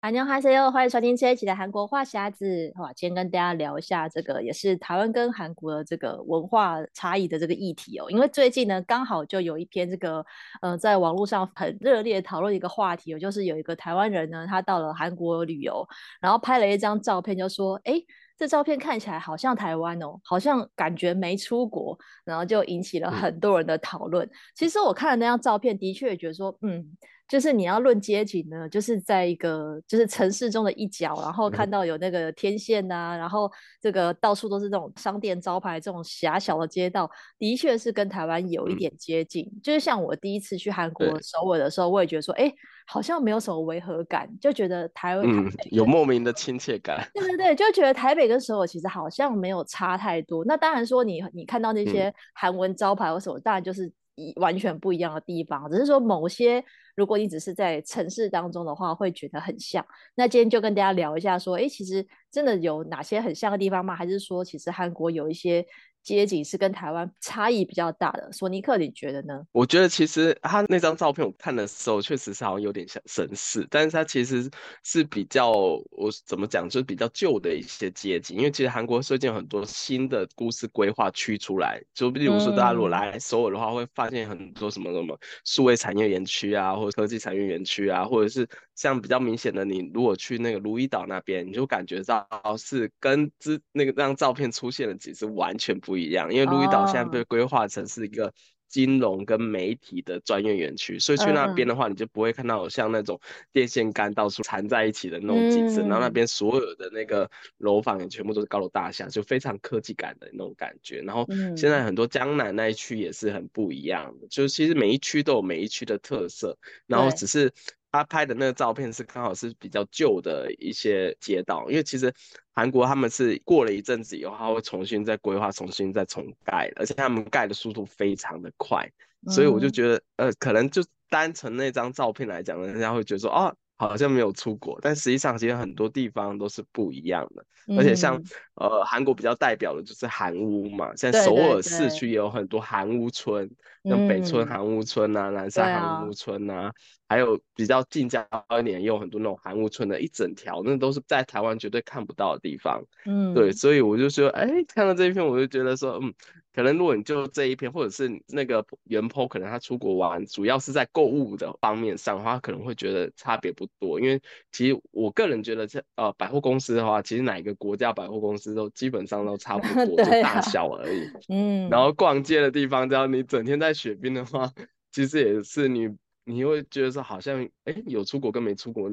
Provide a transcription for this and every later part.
安妞哈塞哟，欢迎收听这一期的韩国话匣子。哇，今天跟大家聊一下这个，也是台湾跟韩国的这个文化差异的这个议题哦。因为最近呢，刚好就有一篇这个，呃，在网络上很热烈讨论一个话题哦，就是有一个台湾人呢，他到了韩国旅游，然后拍了一张照片，就说，哎，这照片看起来好像台湾哦，好像感觉没出国，然后就引起了很多人的讨论。嗯、其实我看了那张照片，的确也觉得说，嗯。就是你要论街景呢，就是在一个就是城市中的一角，然后看到有那个天线呐、啊，然后这个到处都是这种商店招牌，这种狭小的街道，的确是跟台湾有一点接近。嗯、就是像我第一次去韩国首尔的时候，我也觉得说，哎，好像没有什么违和感，就觉得台湾、嗯、有莫名的亲切感。对对对，就觉得台北跟首尔其实好像没有差太多。那当然说你你看到那些韩文招牌或什么，嗯、当然就是完全不一样的地方，只是说某些。如果你只是在城市当中的话，会觉得很像。那今天就跟大家聊一下，说，哎，其实真的有哪些很像的地方吗？还是说，其实韩国有一些街景是跟台湾差异比较大的？索尼克，你觉得呢？我觉得其实他那张照片我看的时候，确实是好像有点像神似，但是它其实是比较我怎么讲，就是比较旧的一些街景。因为其实韩国最近有很多新的都市规划区出来，就比如说大家如果来首尔的话，嗯、会发现很多什么什么数位产业园区啊，或者科技产业园区啊，或者是像比较明显的，你如果去那个卢伊岛那边，你就感觉到是跟之那个那张照片出现的景是完全不一样，因为鹿屿岛现在被规划成是一个。金融跟媒体的专业园区，所以去那边的话，你就不会看到有像那种电线杆到处缠在一起的那种景色。嗯、然后那边所有的那个楼房也全部都是高楼大厦，就非常科技感的那种感觉。然后现在很多江南那一区也是很不一样的，就是其实每一区都有每一区的特色，然后只是。他拍的那个照片是刚好是比较旧的一些街道，因为其实韩国他们是过了一阵子以后，他会重新再规划，重新再重盖，而且他们盖的速度非常的快，所以我就觉得，呃，可能就单纯那张照片来讲，人家会觉得说，哦。好像没有出国，但实际上其实很多地方都是不一样的，嗯、而且像呃韩国比较代表的就是韩屋嘛，像首尔市区也有很多韩屋村，对对对，像北村韩屋村啊、嗯、南山韩屋村啊，啊还有比较近郊一点也有很多那种韩屋村的一整条，那都是在台湾绝对看不到的地方。嗯，对，所以我就说，哎，看到这一篇我就觉得说，嗯。可能如果你就这一篇，或者是那个原 po，可能他出国玩，主要是在购物的方面上的话，可能会觉得差别不多。因为其实我个人觉得，这呃百货公司的话，其实哪一个国家百货公司都基本上都差不 多，就大小而已。嗯。然后逛街的地方，只要你整天在雪冰的话，其实也是你你会觉得说，好像哎有出国跟没出国。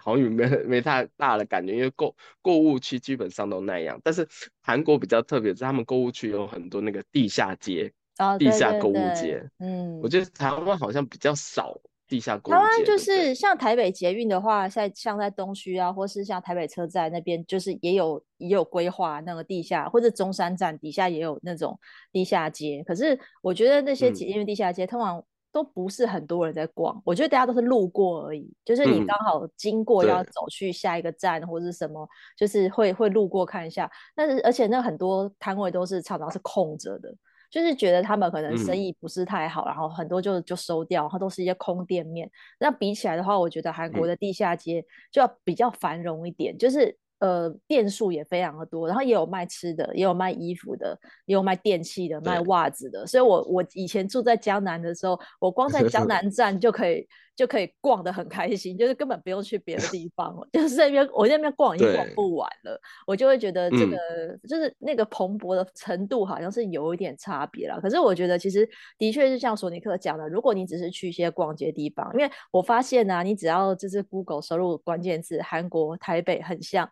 好像没没太大的感觉，因为购购物区基本上都那样。但是韩国比较特别是，他们购物区有很多那个地下街，哦、地下购物街。嗯，我觉得台湾好像比较少地下购物街。台湾就是像台北捷运的话，在像在东区啊，或是像台北车站那边，就是也有也有规划那个地下，或者中山站底下也有那种地下街。可是我觉得那些捷运地下街、嗯、通常。都不是很多人在逛，我觉得大家都是路过而已。就是你刚好经过要走去下一个站或者什么，嗯、就是会会路过看一下。但是而且那很多摊位都是常常是空着的，就是觉得他们可能生意不是太好，嗯、然后很多就就收掉，然后都是一些空店面。那比起来的话，我觉得韩国的地下街就要比较繁荣一点，嗯、就是。呃，店数也非常的多，然后也有卖吃的，也有卖衣服的，也有卖电器的，卖袜子的。所以我我以前住在江南的时候，我光在江 南站就可以。就可以逛得很开心，就是根本不用去别的 地方，就是在那边我在那边逛已经逛不完了，我就会觉得这个、嗯、就是那个蓬勃的程度好像是有一点差别了。可是我觉得其实的确是像索尼克讲的，如果你只是去一些逛街地方，因为我发现啊，你只要就是 Google 输入关键字韩国台北很像。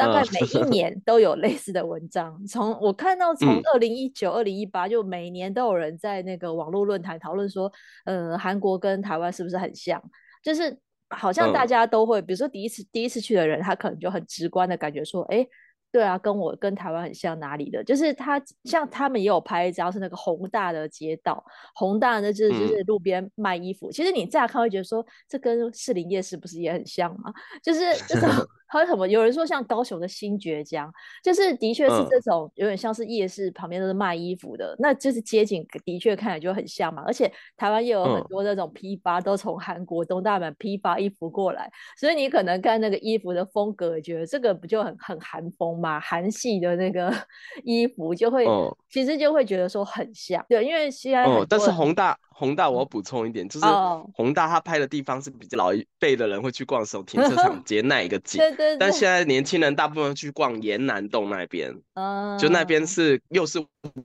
大概每一年都有类似的文章，从我看到从二零一九、二零一八，就每年都有人在那个网络论坛讨论说，呃，韩国跟台湾是不是很像？就是好像大家都会，比如说第一次第一次去的人，他可能就很直观的感觉说，哎，对啊，跟我跟台湾很像，哪里的？就是他像他们也有拍一张是那个宏大的街道，宏大的就是就是路边卖衣服。嗯、其实你乍看会觉得说，这跟士林夜市不是也很像吗？就是这种 还有什么？有人说像高雄的新崛江，就是的确是这种有点像是夜市旁边都是卖衣服的，嗯、那就是街景的确看起来就很像嘛。而且台湾也有很多那种批发，都从韩国东大门批发衣服过来，所以你可能看那个衣服的风格，觉得这个不就很很韩风？嘛，韩系的那个 衣服就会，哦、其实就会觉得说很像，对，因为现在哦，但是宏大弘大，我要补充一点，嗯、就是宏大他拍的地方是比较老一辈的人会去逛的时候，停车场 街那一个景，对，对对，但现在年轻人大部分去逛沿南洞那边，嗯，就那边是又是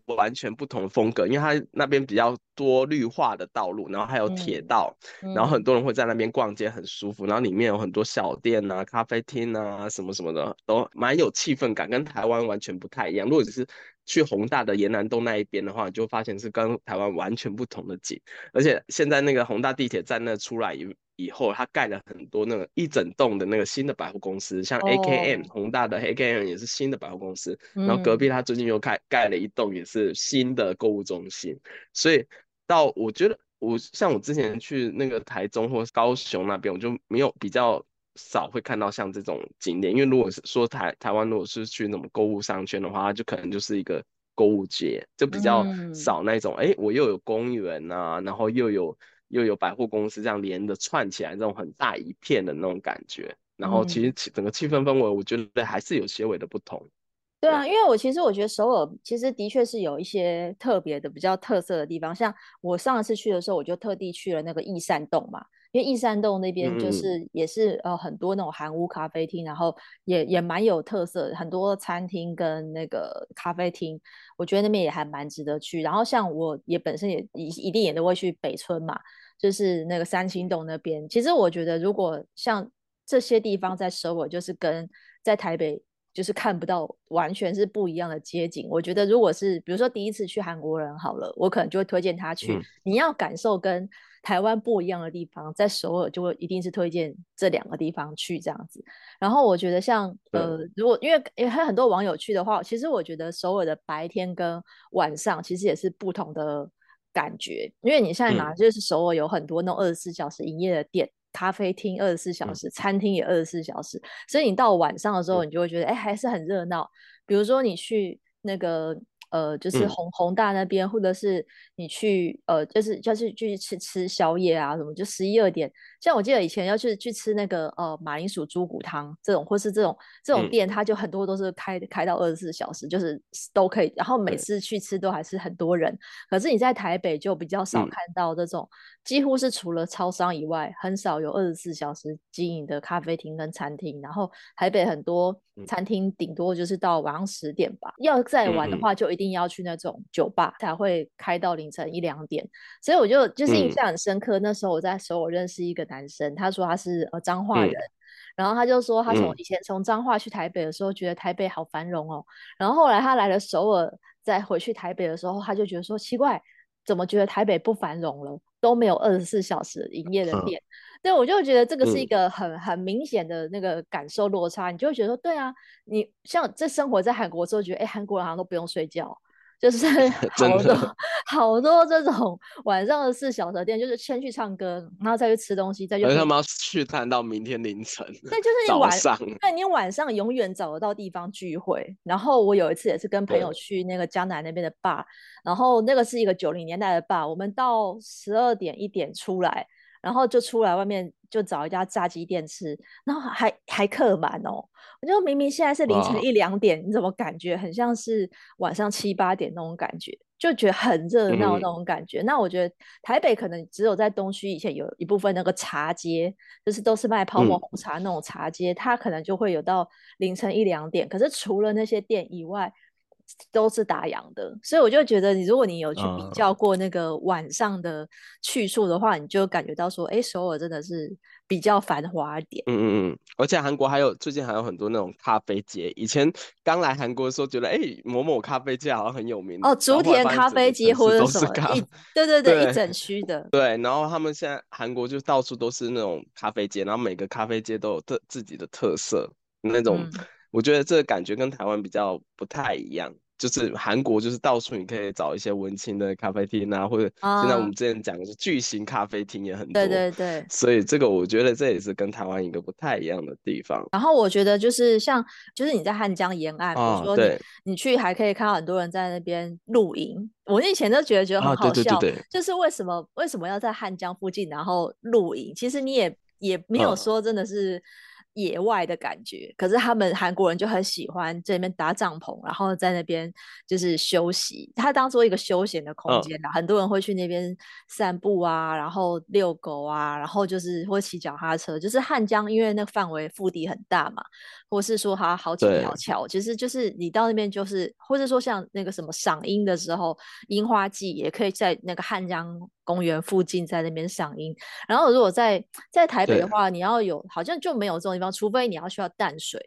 完全不同的风格，因为它那边比较多绿化的道路，然后还有铁道，嗯、然后很多人会在那边逛街，很舒服，然后里面有很多小店啊、咖啡厅啊什么什么的，都蛮有气氛感，跟台湾完全不太一样。如果只是去宏大的延南洞那一边的话，你就发现是跟台湾完全不同的景。而且现在那个宏大地铁站那出来以以后，它盖了很多那个一整栋的那个新的百货公司，像 AKM 宏、oh. 大的 AKM 也是新的百货公司，然后隔壁它最近又开盖了一栋也是新的购物中心，所以。到我觉得我像我之前去那个台中或高雄那边，我就没有比较少会看到像这种景点，因为如果是说台台湾如果是去那种购物商圈的话，它就可能就是一个购物街，就比较少那种哎、我又有公园啊，然后又有又有百货公司这样连着串起来这种很大一片的那种感觉，然后其实整个气氛氛围，我觉得还是有些微的不同。对啊，因为我其实我觉得首尔其实的确是有一些特别的、比较特色的地方。像我上一次去的时候，我就特地去了那个益善洞嘛，因为易山洞那边就是也是呃很多那种韩屋咖啡厅，然后也也蛮有特色，很多餐厅跟那个咖啡厅，我觉得那边也还蛮值得去。然后像我也本身也一一定也都会去北村嘛，就是那个三清洞那边。其实我觉得如果像这些地方在首尔，就是跟在台北。就是看不到完全是不一样的街景。我觉得，如果是比如说第一次去韩国人好了，我可能就会推荐他去。嗯、你要感受跟台湾不一样的地方，在首尔就会一定是推荐这两个地方去这样子。然后我觉得像呃，如果因为因为还有很多网友去的话，其实我觉得首尔的白天跟晚上其实也是不同的感觉。因为你现在拿就是首尔有很多那种二十四小时营业的店。咖啡厅二十四小时，餐厅也二十四小时，所以你到晚上的时候，你就会觉得，哎、欸，还是很热闹。比如说你去那个。呃，就是宏宏大那边，嗯、或者是你去呃，就是就是去吃吃宵夜啊，什么就十一二点。像我记得以前要去去吃那个呃马铃薯猪骨汤这种，或是这种这种店，它就很多都是开开到二十四小时，就是都可以。然后每次去吃都还是很多人。可是你在台北就比较少看到这种，嗯、几乎是除了超商以外，很少有二十四小时经营的咖啡厅跟餐厅。然后台北很多餐厅顶多就是到晚上十点吧，要再晚的话就一定。要去那种酒吧才会开到凌晨一两点，所以我就就是印象很深刻。嗯、那时候我在首尔认识一个男生，他说他是呃彰化人，嗯、然后他就说他从以前从彰化去台北的时候，觉得台北好繁荣哦，然后后来他来了首尔，再回去台北的时候，他就觉得说奇怪，怎么觉得台北不繁荣了，都没有二十四小时营业的店。嗯对，我就觉得这个是一个很、嗯、很明显的那个感受落差，你就会觉得说，对啊，你像这生活在韩国之后，觉得哎，韩国人好像都不用睡觉，就是 好多的 好多这种晚上的四小时店，就是先去唱歌，然后再去吃东西，再去。他们要去谈到明天凌晨。对，就是你晚上，那你晚上永远找得到地方聚会。然后我有一次也是跟朋友去那个江南那边的 bar，然后那个是一个九零年代的 bar，我们到十二点一点出来。然后就出来外面就找一家炸鸡店吃，然后还还客满哦。我就明明现在是凌晨一两点，你怎么感觉很像是晚上七八点那种感觉？就觉得很热闹那种感觉。嗯、那我觉得台北可能只有在东区以前有一部分那个茶街，就是都是卖泡沫红茶那种茶街，嗯、它可能就会有到凌晨一两点。可是除了那些店以外，都是打烊的，所以我就觉得，你如果你有去比较过那个晚上的去处的话，嗯、你就感觉到说，哎，首尔真的是比较繁华一点。嗯嗯嗯，而且韩国还有最近还有很多那种咖啡街。以前刚来韩国的时候，觉得哎，某某咖啡街好像很有名哦，竹田咖啡街或者什么，对对对，对一整区的。对，然后他们现在韩国就到处都是那种咖啡街，然后每个咖啡街都有特自己的特色，那种。嗯我觉得这个感觉跟台湾比较不太一样。就是韩国，就是到处你可以找一些文青的咖啡厅啊，或者现在我们之前讲的是巨型咖啡厅也很多。对对对。所以这个我觉得这也是跟台湾一个不太一样的地方。然后我觉得就是像，就是你在汉江沿岸，比如说你、哦、你去还可以看到很多人在那边露营。我以前都觉得觉得很好笑，啊、对对对对就是为什么为什么要在汉江附近然后露营？其实你也也没有说真的是。野外的感觉，可是他们韩国人就很喜欢在那边搭帐篷，然后在那边就是休息，他当做一个休闲的空间啦。很多人会去那边散步啊，然后遛狗啊，然后就是会骑脚踏车。就是汉江，因为那个范围腹地很大嘛，或是说它好几条桥，其实就是你到那边就是，或者说像那个什么赏樱的时候，樱花季也可以在那个汉江。公园附近在那边赏樱，然后如果在在台北的话，你要有好像就没有这种地方，除非你要需要淡水，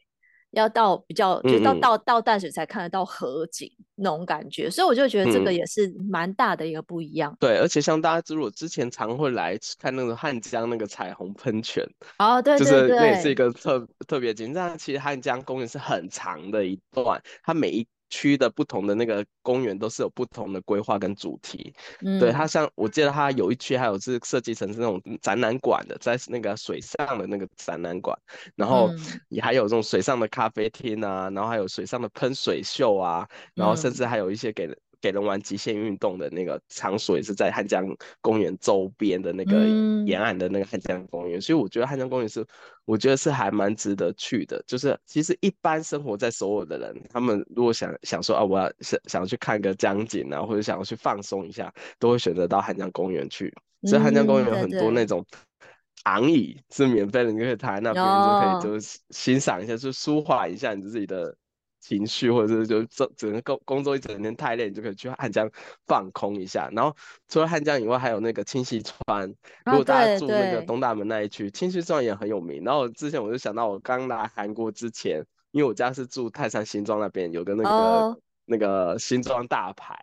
要到比较就到到到淡水才看得到河景那种感觉，所以我就觉得这个也是蛮大的一个不一样。对，而且像大家如果之前常会来看那个汉江那个彩虹喷泉，哦，对，就是那也是一个特特别景。但其实汉江公园是很长的一段，它每一。区的不同的那个公园都是有不同的规划跟主题，嗯、对，它像我记得它有一区还有是设计成是那种展览馆的，在那个水上的那个展览馆，然后也还有这种水上的咖啡厅啊，然后还有水上的喷水秀啊，然后甚至还有一些给人。给人玩极限运动的那个场所也是在汉江公园周边的那个沿岸的那个汉江公园，嗯，所以我觉得汉江公园是，我觉得是还蛮值得去的。就是其实一般生活在首尔的人，他们如果想想说啊，我要想想要去看个江景啊，或者想要去放松一下，都会选择到汉江公园去。所以汉江公园有很多那种躺椅是免费的，你可以躺在那边就可以就是欣赏一下，就舒缓一下你自己的。情绪，或者是就整整个工工作一整天太累，你就可以去汉江放空一下。然后除了汉江以外，还有那个清溪川。如果大家住那个东大门那一区，清溪川也很有名。然后之前我就想到，我刚来韩国之前，因为我家是住泰山新庄那边，有个那个、oh. 那个新庄大排，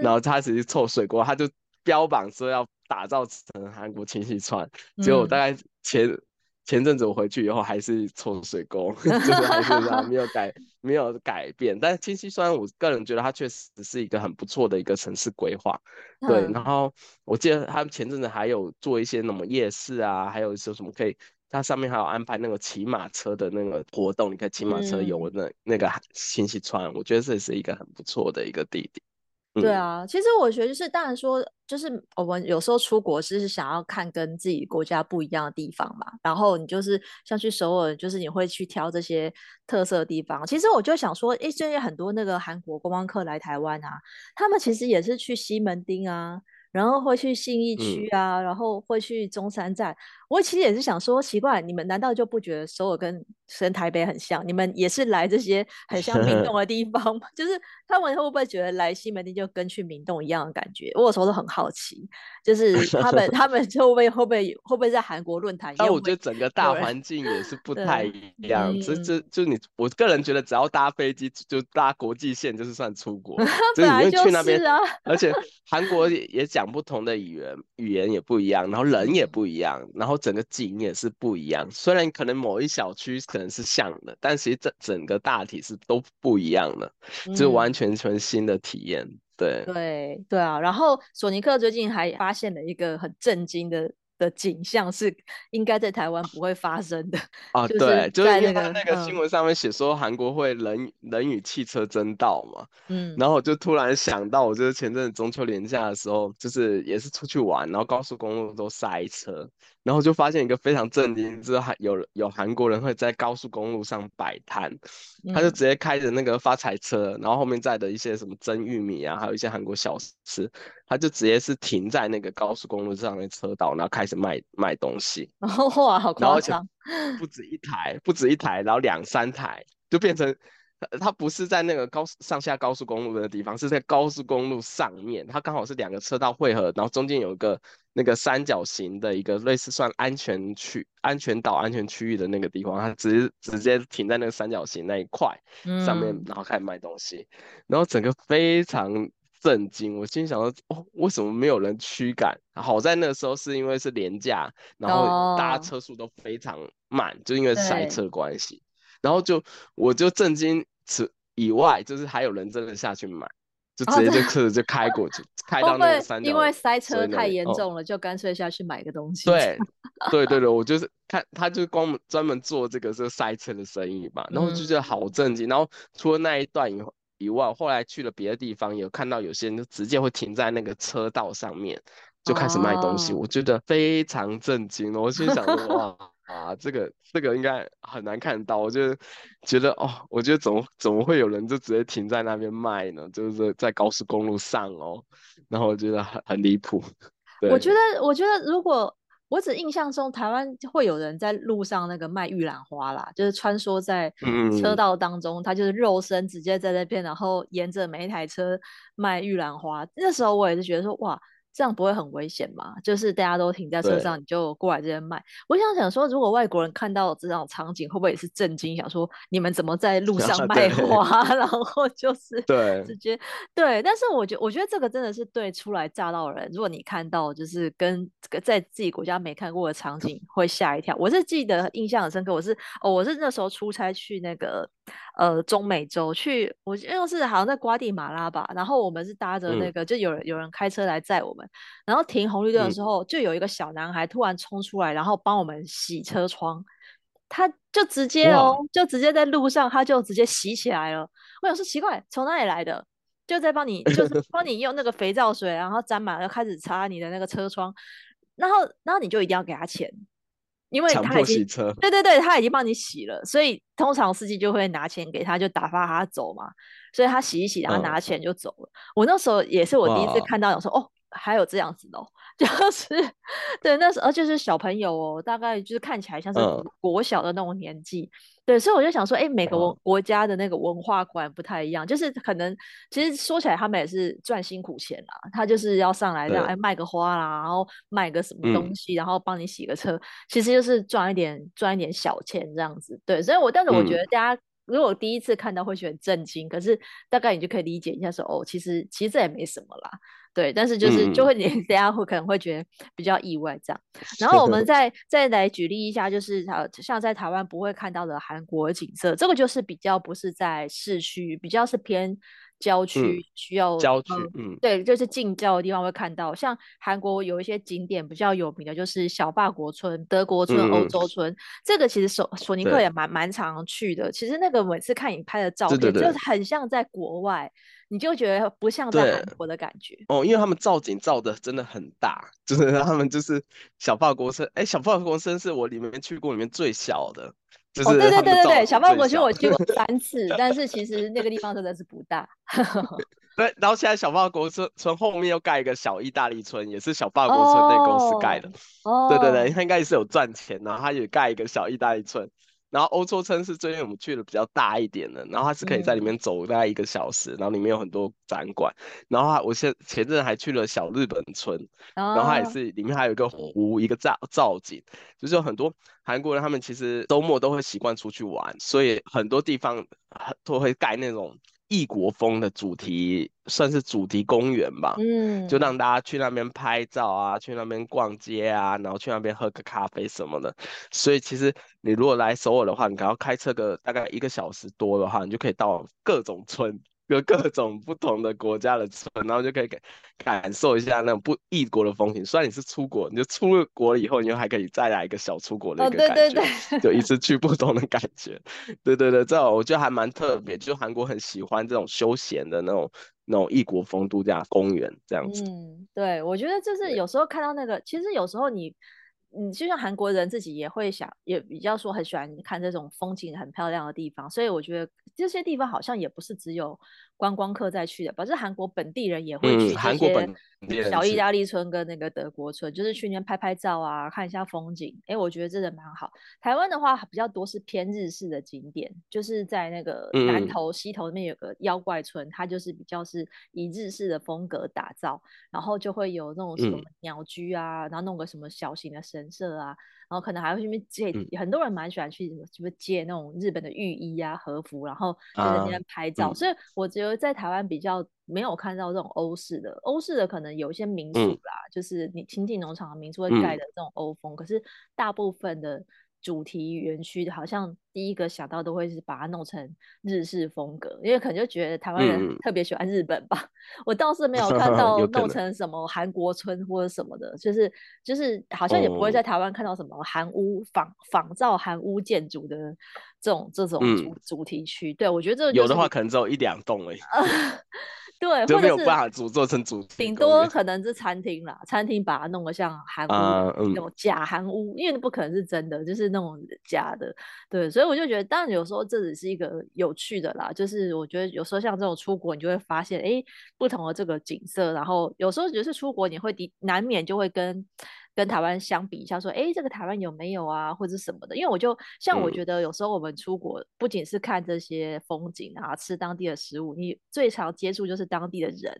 然后他只是臭水沟，他就标榜说要打造成韩国清溪川，结果我大概前。嗯前阵子我回去以后还是臭水沟，就是还是这样，没有改，没有改变。但是清溪川，我个人觉得它确实是一个很不错的一个城市规划。对，然后我记得他们前阵子还有做一些什么夜市啊，还有说什么可以，它上面还有安排那个骑马车的那个活动，你可以骑马车游那那个清溪川，我觉得这是一个很不错的一个地点。对啊，其实我觉得就是，当然说，就是我们有时候出国是想要看跟自己国家不一样的地方嘛。然后你就是像去首尔，就是你会去挑这些特色的地方。其实我就想说，诶，最近很多那个韩国观光客来台湾啊，他们其实也是去西门町啊。然后会去信义区啊、嗯，然后会去中山站。我其实也是想说，奇怪，你们难道就不觉得首尔跟跟台北很像？你们也是来这些很像明洞 的地方吗？就是他们会不会觉得来西门町就跟去明洞一样的感觉？我有时候都很好奇，就是他们 他们就会会不会会不会在韩国论坛？但我觉得整个大环境也是不太一样。这这就你，我个人觉得只要搭飞机就搭国际线就是算出国，本来就是去那边，而且韩国也。讲不同的语言，语言也不一样，然后人也不一样，然后整个景也是不一样。虽然可能某一小区可能是像的，但其实整整个大体是都不一样的，嗯、就是完全全新的体验。对对对啊！然后索尼克最近还发现了一个很震惊的。的景象是应该在台湾不会发生的 啊，对，就是因为他那个新闻上面写说韩国会人人与汽车争道嘛，嗯，然后我就突然想到，我就是前阵子中秋连假的时候，就是也是出去玩，然后高速公路都塞车，然后就发现一个非常震惊，就是韩有有韩国人会在高速公路上摆摊，他就直接开着那个发财车，然后后面载的一些什么蒸玉米啊，还有一些韩国小吃。他就直接是停在那个高速公路上的车道，然后开始卖卖东西。哦，哇，好夸张！不止一台，不止一台，然后两三台，就变成他不是在那个高上下高速公路的地方，是在高速公路上面。它刚好是两个车道汇合，然后中间有一个那个三角形的一个类似算安全区、安全岛、安全区域的那个地方，它直接直接停在那个三角形那一块上面，然后开始卖东西，嗯、然后整个非常。震惊！我心想说，哦，为什么没有人驱赶？好在那个时候是因为是廉价，然后大家车速都非常慢，哦、就因为塞车关系。然后就我就震惊此以外，就是还有人真的下去买。就直接就车子就开过去，哦、开到那个山脚，因为塞车太严重了，哦、就干脆下去买个东西。对，对对对，我就是看他就光专门做这个是塞车的生意嘛，然后就觉得好震惊。嗯、然后除了那一段以以外，后来去了别的地方，有看到有些人就直接会停在那个车道上面，就开始卖东西，哦、我觉得非常震惊。我心想说哇。啊，这个这个应该很难看到，我就觉得哦，我觉得怎么怎么会有人就直接停在那边卖呢？就是在高速公路上哦，然后我觉得很很离谱。对，我觉得我觉得如果我只印象中台湾会有人在路上那个卖玉兰花啦，就是穿梭在车道当中，嗯、他就是肉身直接在那边，然后沿着每一台车卖玉兰花。那时候我也是觉得说哇。这样不会很危险吗？就是大家都停在车上，你就过来这边卖。我想想说，如果外国人看到这种场景，会不会也是震惊？想说你们怎么在路 上卖花？然后就是对，直接对，但是我觉我觉得这个真的是对初来乍到的人，如果你看到就是跟在自己国家没看过的场景，会吓一跳。我是记得印象很深刻，我是哦，我是那时候出差去那个。呃，中美洲去，我因为是好像在瓜地马拉吧，然后我们是搭着那个，嗯、就有人有人开车来载我们，然后停红绿灯的时候，嗯、就有一个小男孩突然冲出来，然后帮我们洗车窗，他就直接哦，就直接在路上，他就直接洗起来了。我想说奇怪，从哪里来的？就在帮你，就 是帮你用那个肥皂水，然后沾满了，开始擦你的那个车窗，然后然后你就一定要给他钱。因为他已经对对对，他已经帮你洗了，所以通常司机就会拿钱给他，就打发他走嘛。所以他洗一洗，然后拿钱就走了。嗯、我那时候也是我第一次看到，我说哇哦，还有这样子的、哦，就是对那时候就是小朋友哦，大概就是看起来像是国小的那种年纪。嗯对，所以我就想说，哎，每个文国家的那个文化观不太一样，就是可能其实说起来，他们也是赚辛苦钱啦，他就是要上来这样，哎对，卖个花啦，然后卖个什么东西，嗯、然后帮你洗个车，其实就是赚一点赚一点小钱这样子。对，所以我但是我觉得大家如果第一次看到会觉得很震惊，嗯、可是大概你就可以理解一下说，哦，其实其实这也没什么啦。对，但是就是就会你 大家会可能会觉得比较意外这样，然后我们再再来举例一下，就是呃像在台湾不会看到的韩国景色，这个就是比较不是在市区，比较是偏郊区，需要郊区，嗯，对，就是近郊的地方会看到。像韩国有一些景点比较有名的，就是小法国村、德国村、欧洲村，这个其实索索尼克也蛮蛮常去的。其实那个每次看你拍的照片，就是很像在国外。你就觉得不像在韩国的感觉哦，因为他们造景造的真的很大，就是他们就是小法国村，哎，小法国村是我里面去过里面最小的，就是、哦、对对对对对，小法国村我去过三次，但是其 实那个地方真的是不大。对，然后现在小法国村村后面又盖一个小意大利村，也是小法国村那公司盖的。哦，对对对，他应该是有赚钱，然后他也盖一个小意大利村。然后欧洲村是最近我们去的比较大一点的，然后它是可以在里面走大概一个小时，嗯、然后里面有很多展馆。然后我现前阵还去了小日本村，哦、然后它也是里面还有一个湖，一个造造景，就是有很多韩国人他们其实周末都会习惯出去玩，所以很多地方都会盖那种。异国风的主题算是主题公园吧，嗯，就让大家去那边拍照啊，去那边逛街啊，然后去那边喝个咖啡什么的。所以其实你如果来首尔的话，你可能要开车个大概一个小时多的话，你就可以到各种村。有各种不同的国家的村，然后就可以感感受一下那种不异国的风情。虽然你是出国，你就出了国了以后，你就还可以再来一个小出国的一个感觉，哦、对对对就一 次去不同的感觉。对对对，这我觉得还蛮特别。就韩国很喜欢这种休闲的那种那种异国风度假公园这样子。嗯，对，我觉得就是有时候看到那个，其实有时候你。嗯，就像韩国人自己也会想，也比较说很喜欢看这种风景很漂亮的地方，所以我觉得这些地方好像也不是只有观光客再去的，反正韩国本地人也会去这些小意大利村跟那个德国村，就是去那边拍拍照啊，看一下风景。哎，我觉得真的蛮好。台湾的话比较多是偏日式的景点，就是在那个南投、西头那边有个妖怪村，它就是比较是以日式的风格打造，然后就会有那种什么鸟居啊，然后弄个什么小型的神社啊。然后可能还会去借，嗯、很多人蛮喜欢去什么，什么借那种日本的浴衣啊、和服，然后就在那边拍照。所以我觉得在台湾比较没有看到这种欧式的，欧式的可能有一些民宿啦，嗯、就是你亲近农场的民宿会盖的这种欧风，嗯、可是大部分的主题园区，好像第一个想到都会是把它弄成日式风格，因为可能就觉得台湾人特别喜欢日本吧。嗯、我倒是没有看 到弄成什么韩国村或者什么的，就是就是好像也不会在台湾看到什么韩屋仿仿造韩屋建筑的这种这种主、嗯、主题区。对，我觉得这、就是、有的话可能只有一两栋而已。对，就没有办法组做成主题，顶多可能是餐厅啦，餐厅把它弄得像韩屋、uh, 嗯、那种假韩屋，因为不可能是真的，就是那种假的。对，所以我就觉得，当然有时候这只是一个有趣的啦，就是我觉得有时候像这种出国，你就会发现，哎，不同的这个景色，然后有时候就是出国，你会难免就会跟。跟台湾相比一下，说，哎，这个台湾有没有啊，或者什么的？因为我就像我觉得有时候我们出国，不仅是看这些风景啊，吃当地的食物，你最常接触就是当地的人。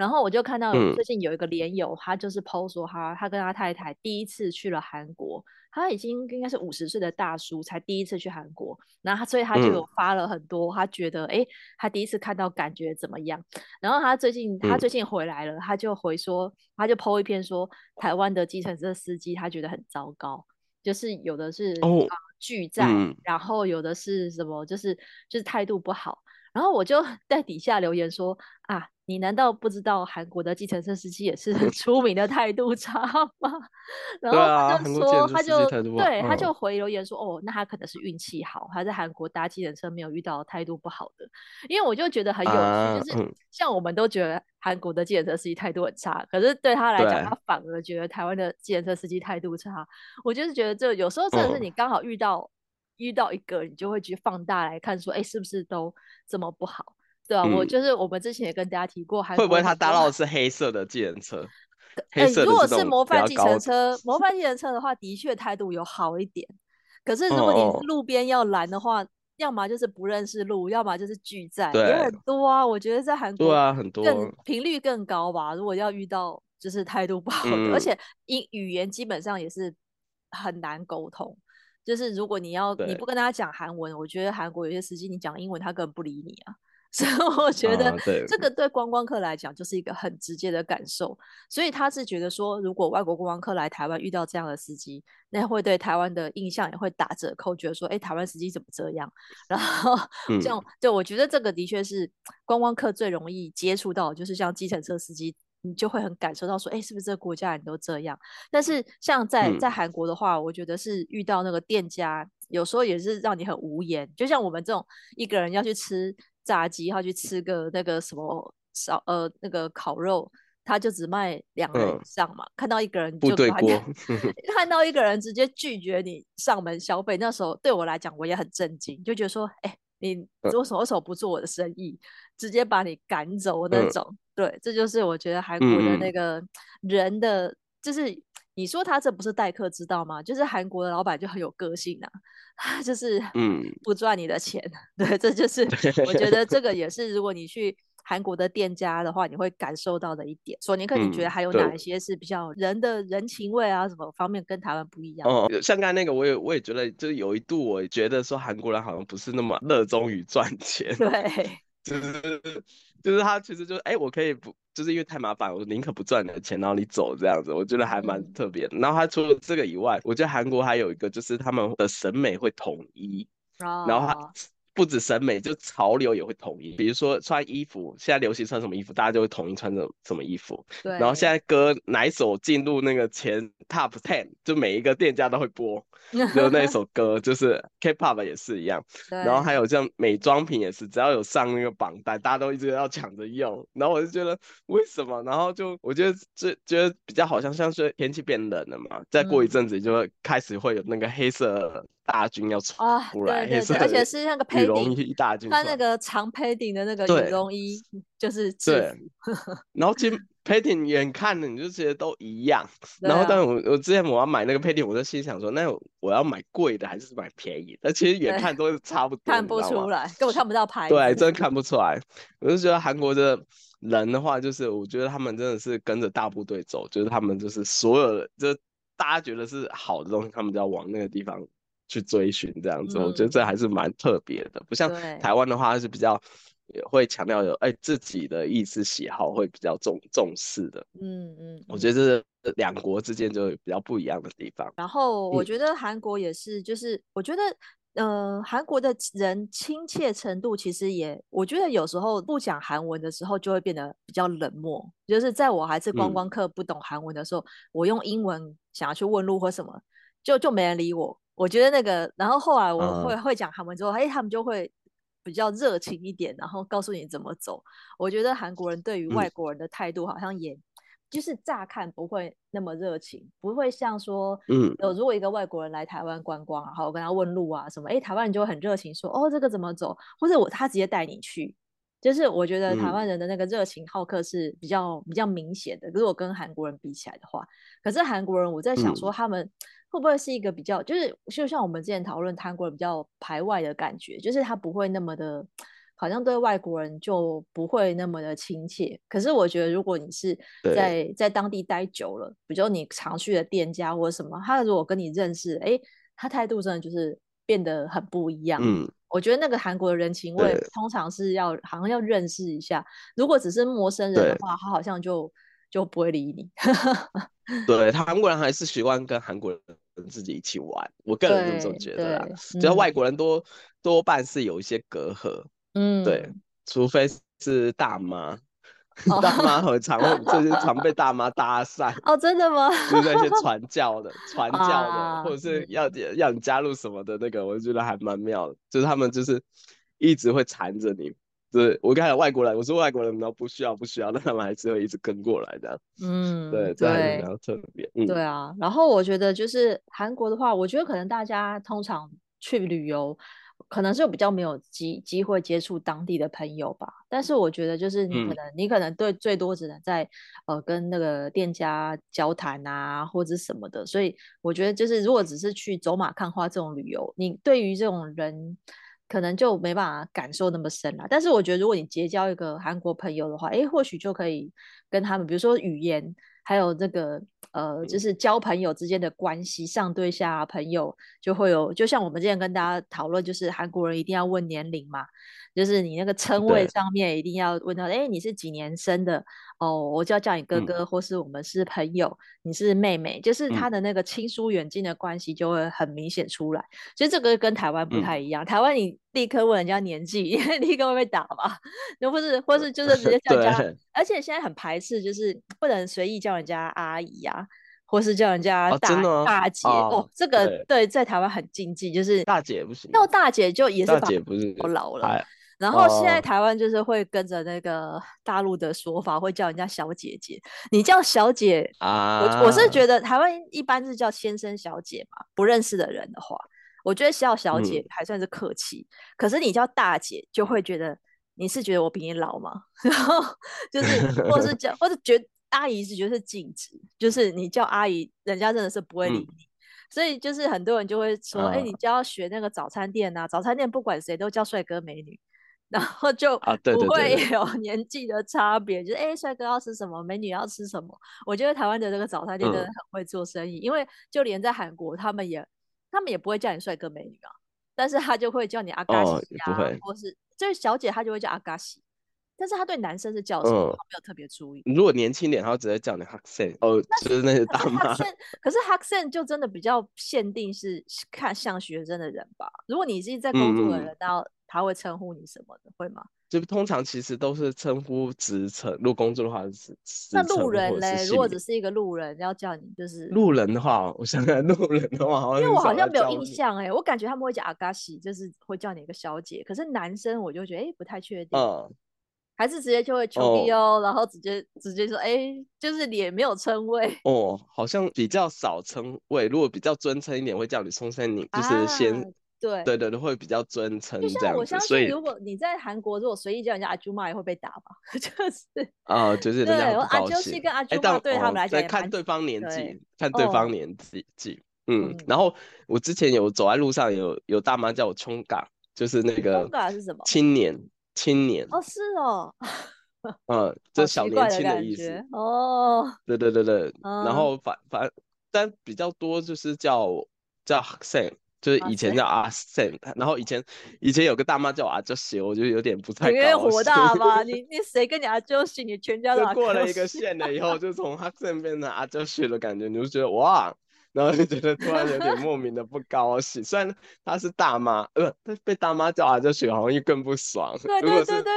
然后我就看到最近有一个连友，他就是 PO 说他他跟他太太第一次去了韩国。他已经应该是五十岁的大叔，才第一次去韩国，然后他所以他就有发了很多，嗯、他觉得哎，他第一次看到感觉怎么样？然后他最近他最近回来了，嗯、他就回说，他就 po 一篇说台湾的计程车司机他觉得很糟糕，就是有的是哦拒载，嗯、然后有的是什么，就是就是态度不好。然后我就 在底下留言说啊，你难道不知道韩国的计程车司机也是 出名的态度差吗？然后他就说，他就对，他就回留言说，哦，那他可能是运气好，他在韩国搭计程车没有遇到态度不好的。因为我就觉得很有趣，啊、就是像我们都觉得韩国的计程车司机态度很差，可是对他来讲，他反而觉得台湾的计程车司机态度差。我就是觉得这有时候真的是你刚好遇到。遇到一个，你就会去放大来看，说，哎，是不是都这么不好？对啊，嗯、我就是我们之前也跟大家提过，还会不会他搭到的是黑色的计程车？哎，如果是模范计程车，模范计程车的话，的确态度有好一点。可是如果你路边要拦的话，哦、要么就是不认识路，要么就是拒载，对也很多啊。我觉得在韩国，对啊，很多更频率更高吧。如果要遇到就是态度不好的，嗯、而且英语言基本上也是很难沟通。就是如果你要你不跟他讲韩文，我觉得韩国有些司机你讲英文他根本不理你啊，所以我觉得这个对观光客来讲就是一个很直接的感受，所以他是觉得说，如果外国观光客来台湾遇到这样的司机，那会对台湾的印象也会打折扣，觉得说，哎，台湾司机怎么这样？然后这样就我觉得这个的确是观光客最容易接触到，就是像计程车司机。你就会很感受到说，哎，是不是这个国家人都这样？但是像在在韩国的话，嗯、我觉得是遇到那个店家，有时候也是让你很无言。就像我们这种一个人要去吃炸鸡，他去吃个那个什么烧呃那个烤肉，他就只卖两人以上嘛。嗯、看到一个人就看 看到一个人直接拒绝你上门消费，那时候对我来讲我也很震惊，就觉得说，哎，你为什么为什么不做我的生意？直接把你赶走那种。嗯对，这就是我觉得韩国的那个人的，嗯、就是你说他这不是待客之道吗？就是韩国的老板就很有个性啊，就是嗯，不赚你的钱。嗯、对，这就是 我觉得这个也是，如果你去韩国的店家的话，你会感受到的一点。索尼克，你觉得还有哪一些是比较人的人情味啊，什么方面跟台湾不一样？哦，像刚才那个，我也我也觉得，就是有一度我觉得说韩国人好像不是那么热衷于赚钱。对。就是就是他其实就是哎、欸，我可以不就是因为太麻烦，我宁可不赚你的钱，然后你走这样子，我觉得还蛮特别的。然后他除了这个以外，我觉得韩国还有一个就是他们的审美会统一，然后他。不止审美，就潮流也会统一。比如说穿衣服，现在流行穿什么衣服，大家就会统一穿什什么衣服。对。然后现在歌哪一首进入那个前 top ten，就每一个店家都会播，就那一首歌，就是 K-pop 也是一样。对。然后还有像美妆品也是，只要有上那个榜单，大家都一直要抢着用。然后我就觉得为什么？然后就我觉得这觉得比较好像像是天气变冷了嘛，再过一阵子就会开始会有那个黑色。大军要出来，对对对，而且是那个羽绒衣大军，他那个长 padding 的那个羽绒衣就是对，然后其实 padding 远看的你就觉得都一样，然后但我我之前我要买那个 padding，我就心想说，那我要买贵的还是买便宜的？但其实远看都是差不多，看不出来，根本看不到牌子，对，真的看不出来。我就觉得韩国的人的话，就是我觉得他们真的是跟着大部队走，就是他们就是所有的，就大家觉得是好的东西，他们就要往那个地方。去追寻这样子，嗯、我觉得这还是蛮特别的，不像台湾的话是比较也会强调有哎自己的意思喜好会比较重重视的。嗯嗯，我觉得这是两国之间就比较不一样的地方。然后我觉得韩国也是，就是我觉得。呃，韩国的人亲切程度其实也，我觉得有时候不讲韩文的时候就会变得比较冷漠。就是在我还是观光客不懂韩文的时候，嗯、我用英文想要去问路或什么，就就没人理我。我觉得那个，然后后来我会、嗯、会讲韩文之后，哎，他们就会比较热情一点，然后告诉你怎么走。我觉得韩国人对于外国人的态度好像也。嗯就是乍看不会那么热情，不会像说，嗯，有如果一个外国人来台湾观光，然后我跟他问路啊什么，哎，台湾人就会很热情说，哦，这个怎么走，或者我他直接带你去，就是我觉得台湾人的那个热情好客是比较比较明显的，如果跟韩国人比起来的话，可是韩国人我在想说他们会不会是一个比较，就是就像我们之前讨论韩国人比较排外的感觉，就是他不会那么的。好像对外国人就不会那么的亲切，可是我觉得如果你是在在当地待久了，比如你常去的店家或者什么，他如果跟你认识，哎，他态度真的就是变得很不一样。嗯，我觉得那个韩国的人情味通常是要好像要认识一下，如果只是陌生人的话，他好像就就不会理你。对，他韩国人还是习惯跟韩国人自己一起玩，我个人这么觉得啦。只要外国人多多半是有一些隔阂。嗯，对，除非是大妈，哦、大妈很常会，就是常被大妈搭讪。哦，真的吗？就是那些 传教的、传教的，啊、或者是要要你加入什么的那个，我觉得还蛮妙的。就是他们就是一直会缠着你。对，我刚才外国人，我说外国人，然后不需要不需要，但他们还是会一直跟过来的。嗯，对，这样比较特别。嗯，对啊。然后我觉得就是韩国的话，我觉得可能大家通常去旅游。可能是比较没有机机会接触当地的朋友吧，但是我觉得就是你可能、嗯、你可能对最多只能在呃跟那个店家交谈啊或者什么的，所以我觉得就是如果只是去走马看花这种旅游，你对于这种人可能就没办法感受那么深了。但是我觉得如果你结交一个韩国朋友的话，诶，或许就可以跟他们，比如说语言。还有这个呃，就是交朋友之间的关系，上对下朋友就会有，就像我们之前跟大家讨论，就是韩国人一定要问年龄嘛。就是你那个称谓上面一定要问到，哎对，你是几年生的？哦，我就要叫你哥哥，嗯、或是我们是朋友，你是妹妹，就是他的那个亲疏远近的关系就会很明显出来。其实、嗯、这个跟台湾不太一样，嗯、台湾你立刻问人家年纪，因为立刻会被打嘛，又或是或是就是直接叫人家，而且现在很排斥，就是不能随意叫人家阿姨呀、啊，或是叫人家大、哦、大姐。哦，哦，这个对，对在台湾很禁忌，就是大姐不行，叫大姐就也是大姐不是我老了。然后现在台湾就是会跟着那个大陆的说法，会叫人家小姐姐。你叫小姐啊，我我是觉得台湾一般是叫先生小姐嘛，不认识的人的话，我觉得叫小姐还算是客气。嗯、可是你叫大姐，就会觉得你是觉得我比你老吗？然后就是，或是叫，或是觉得阿姨是觉得是禁止，就是你叫阿姨，人家真的是不会理你。嗯、所以就是很多人就会说，哎、啊，你就要学那个早餐店啊，早餐店不管谁都叫帅哥美女。然后就不会有年纪的差别，就是哎，帅哥要吃什么，美女要吃什么。我觉得台湾的这个早餐店真的很会做生意，嗯、因为就连在韩国，他们也他们也不会叫你帅哥美女啊，但是他就会叫你阿嘎西啊，哦、或是就是小姐，他就会叫阿嘎西。但是他对男生是叫什么，嗯、他没有特别注意。如果年轻点，他会直接叫你哈森哦，就是那些大妈。可是哈森就真的比较限定是看像学生的人吧？如果你是在工作的人，然后、嗯。他会称呼你什么的，会吗？就通常其实都是称呼职称，如果工作的话是。那路人嘞？如果只是一个路人要叫你，就是路人的话，我想想，路人的话，因为我好像没有印象哎，我感觉他们会叫阿嘎西，就是会叫你一个小姐。可是男生我就觉得哎，不太确定，嗯，还是直接就会求你哦，然后直接直接说哎，就是脸没有称谓哦，好像比较少称谓。如果比较尊称一点，会叫你松山你，就是先。对对对，会比较尊称这样，我相信，如果你在韩国，如果随意叫人家阿舅妈，也会被打吧？就是啊，就是对，阿舅西跟阿舅妈对他们来讲，看对方年纪，看对方年纪，嗯。然后我之前有走在路上，有有大妈叫我冲嘎，就是那个冲嘎是什么？青年，青年。哦，是哦。嗯，这小年轻的意思哦。对对对对，然后反反，但比较多就是叫叫 Hasen 就是以前叫阿 Sam，然后以前以前有个大妈叫我阿 Josie，我就有点不太高兴。因为火大吧？你你谁跟你阿 Josie？你全家都过了一个县了以后，就从阿 Sam 变成阿 Josie 的感觉，你就觉得哇，然后就觉得突然有点莫名的不高兴。虽然她是大妈，呃，被大妈叫阿 Josie 好像又更不爽。对对对对对，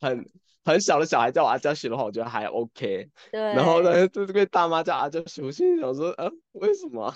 很。很小的小孩叫我阿娇许的话，我觉得还 OK。对。然后呢，就被大妈叫阿娇许，我心里想说，呃，为什么？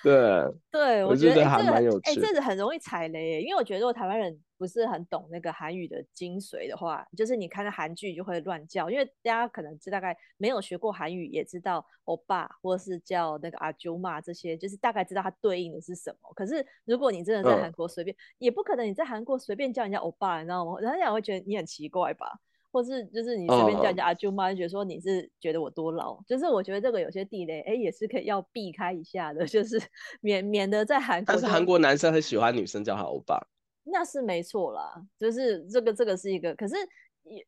对。对，我觉得还蛮有趣。哎、欸，这个很容易踩雷，因为我觉得如果台湾人不是很懂那个韩语的精髓的话，就是你看到韩剧就会乱叫，因为大家可能是大概没有学过韩语，也知道欧巴或是叫那个阿舅妈这些，就是大概知道它对应的是什么。可是如果你真的在韩国随便，嗯、也不可能你在韩国随便叫人家欧巴，你知道吗？人家会觉得你很奇怪吧？或是就是你随便叫人家阿舅妈，就觉得说你是觉得我多老？就是我觉得这个有些地雷，哎，也是可以要避开一下的，就是 免免得在韩国。但是韩国男生很喜欢女生叫他欧巴。那是没错啦，就是这个这个是一个，可是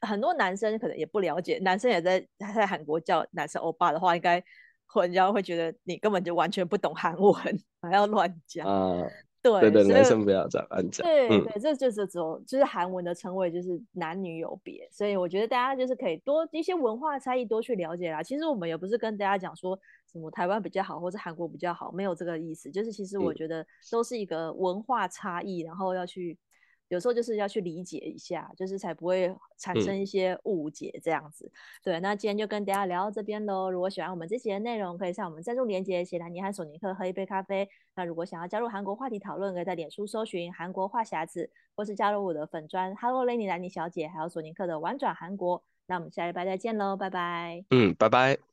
很多男生可能也不了解，男生也在在韩国叫男生欧巴的话，应该人家会觉得你根本就完全不懂韩文，还要乱讲。啊对对对，男生不要这样乱讲。对对，嗯、这就是这种，就是韩文的称谓，就是男女有别。所以我觉得大家就是可以多一些文化差异多去了解啦。其实我们也不是跟大家讲说什么台湾比较好，或者韩国比较好，没有这个意思。就是其实我觉得都是一个文化差异，嗯、然后要去。有时候就是要去理解一下，就是才不会产生一些误解这样子。嗯、对，那今天就跟大家聊到这边喽。如果喜欢我们这期的内容，可以上我们赞助连接，写兰尼和索尼克喝一杯咖啡。那如果想要加入韩国话题讨论，可以在脸书搜寻韩国话匣子，或是加入我的粉专 Hello Lenny 兰妮小姐，还有索尼克的玩转韩国。那我们下礼拜再见喽，拜拜。嗯，拜拜。